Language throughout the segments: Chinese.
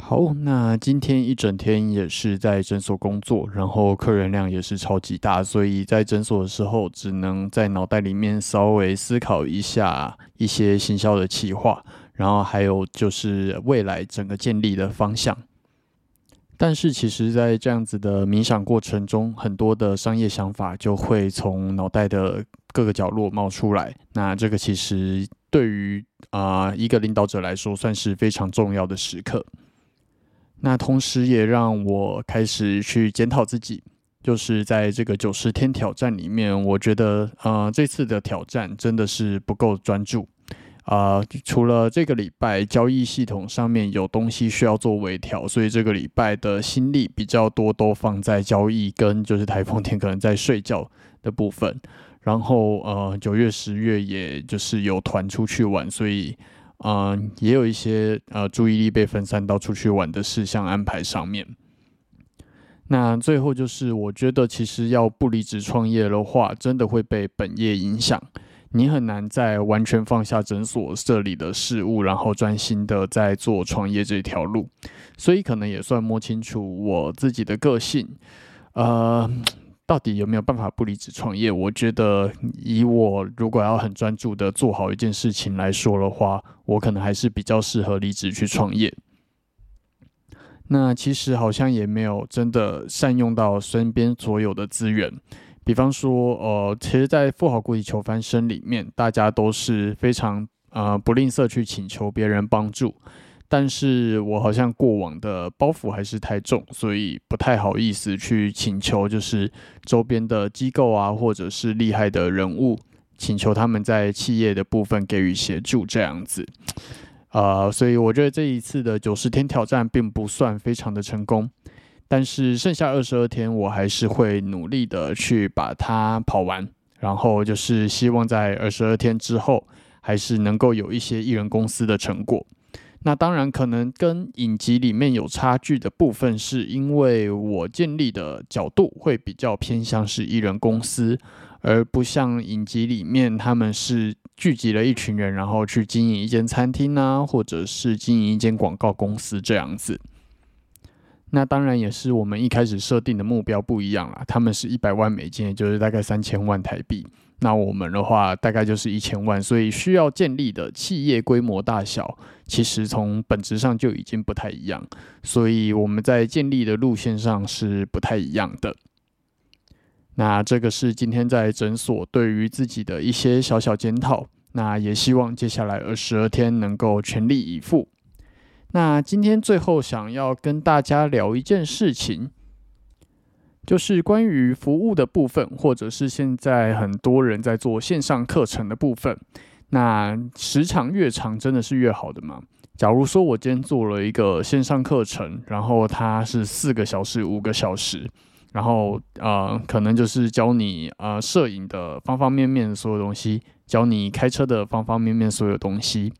好，那今天一整天也是在诊所工作，然后客人量也是超级大，所以在诊所的时候，只能在脑袋里面稍微思考一下一些行销的企划，然后还有就是未来整个建立的方向。但是其实，在这样子的冥想过程中，很多的商业想法就会从脑袋的各个角落冒出来。那这个其实对于啊一个领导者来说，算是非常重要的时刻。那同时也让我开始去检讨自己，就是在这个九十天挑战里面，我觉得呃这次的挑战真的是不够专注啊。除了这个礼拜交易系统上面有东西需要做微调，所以这个礼拜的心力比较多都放在交易跟就是台风天可能在睡觉的部分。然后呃九月十月也就是有团出去玩，所以。嗯，也有一些呃注意力被分散到出去玩的事项安排上面。那最后就是，我觉得其实要不离职创业的话，真的会被本业影响。你很难在完全放下诊所这里的事物，然后专心的在做创业这条路。所以可能也算摸清楚我自己的个性，呃。到底有没有办法不离职创业？我觉得，以我如果要很专注的做好一件事情来说的话，我可能还是比较适合离职去创业。那其实好像也没有真的善用到身边所有的资源，比方说，呃，其实，在富豪国际求翻身里面，大家都是非常呃不吝啬去请求别人帮助。但是我好像过往的包袱还是太重，所以不太好意思去请求，就是周边的机构啊，或者是厉害的人物，请求他们在企业的部分给予协助这样子。呃，所以我觉得这一次的九十天挑战并不算非常的成功，但是剩下二十二天，我还是会努力的去把它跑完，然后就是希望在二十二天之后，还是能够有一些艺人公司的成果。那当然，可能跟影集里面有差距的部分，是因为我建立的角度会比较偏向是艺人公司，而不像影集里面他们是聚集了一群人，然后去经营一间餐厅啊，或者是经营一间广告公司这样子。那当然也是我们一开始设定的目标不一样啦，他们是一百万美金，也就是大概三千万台币。那我们的话大概就是一千万，所以需要建立的企业规模大小，其实从本质上就已经不太一样，所以我们在建立的路线上是不太一样的。那这个是今天在诊所对于自己的一些小小检讨，那也希望接下来二十二天能够全力以赴。那今天最后想要跟大家聊一件事情。就是关于服务的部分，或者是现在很多人在做线上课程的部分，那时长越长，真的是越好的吗？假如说我今天做了一个线上课程，然后它是四个小时、五个小时，然后呃，可能就是教你呃摄影的方方面面所有东西，教你开车的方方面面所有东西。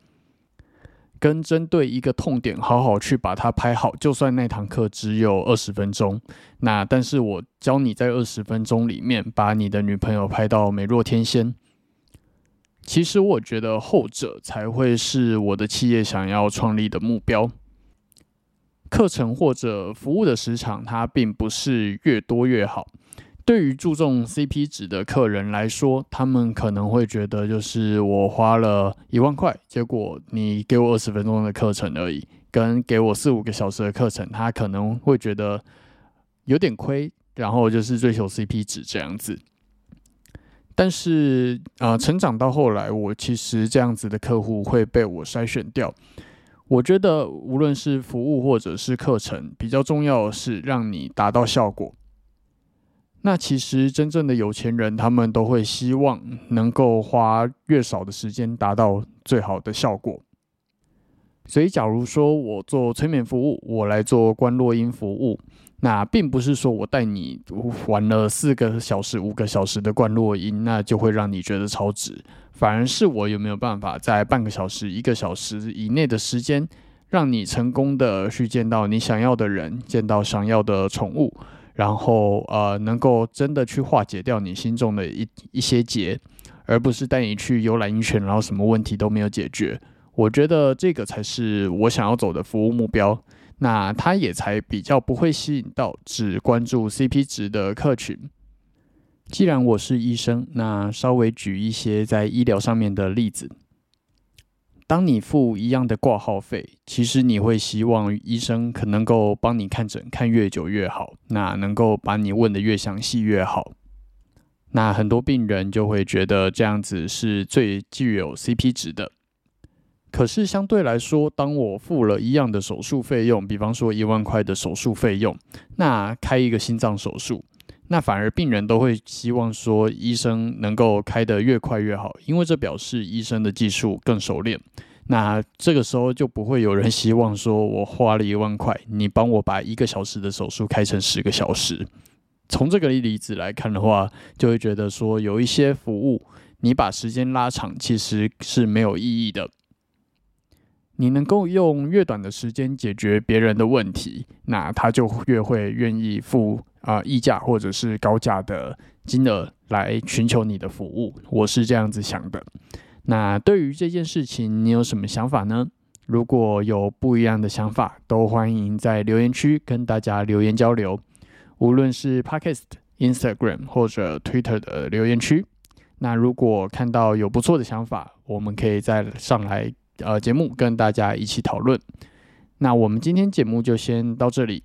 跟针对一个痛点，好好去把它拍好。就算那堂课只有二十分钟，那但是我教你在二十分钟里面把你的女朋友拍到美若天仙。其实我觉得后者才会是我的企业想要创立的目标。课程或者服务的时长，它并不是越多越好。对于注重 CP 值的客人来说，他们可能会觉得，就是我花了一万块，结果你给我二十分钟的课程而已，跟给我四五个小时的课程，他可能会觉得有点亏，然后就是追求 CP 值这样子。但是啊，成长到后来，我其实这样子的客户会被我筛选掉。我觉得无论是服务或者是课程，比较重要的是让你达到效果。那其实真正的有钱人，他们都会希望能够花越少的时间达到最好的效果。所以，假如说我做催眠服务，我来做观落音服务，那并不是说我带你玩了四个小时、五个小时的冠落音，那就会让你觉得超值。反而是我有没有办法在半个小时、一个小时以内的时间，让你成功的去见到你想要的人，见到想要的宠物，然后呃，能够真的去化解掉你心中的一一些结，而不是带你去游览一圈，然后什么问题都没有解决。我觉得这个才是我想要走的服务目标。那它也才比较不会吸引到只关注 CP 值的客群。既然我是医生，那稍微举一些在医疗上面的例子。当你付一样的挂号费，其实你会希望医生可能够帮你看诊看越久越好，那能够把你问的越详细越好。那很多病人就会觉得这样子是最具有 CP 值的。可是相对来说，当我付了一样的手术费用，比方说一万块的手术费用，那开一个心脏手术，那反而病人都会希望说医生能够开得越快越好，因为这表示医生的技术更熟练。那这个时候就不会有人希望说我花了一万块，你帮我把一个小时的手术开成十个小时。从这个例子来看的话，就会觉得说有一些服务你把时间拉长，其实是没有意义的。你能够用越短的时间解决别人的问题，那他就越会愿意付啊溢价或者是高价的金额来寻求你的服务。我是这样子想的。那对于这件事情，你有什么想法呢？如果有不一样的想法，都欢迎在留言区跟大家留言交流。无论是 Podcast、Instagram 或者 Twitter 的留言区。那如果看到有不错的想法，我们可以再上来。呃，节目跟大家一起讨论。那我们今天节目就先到这里。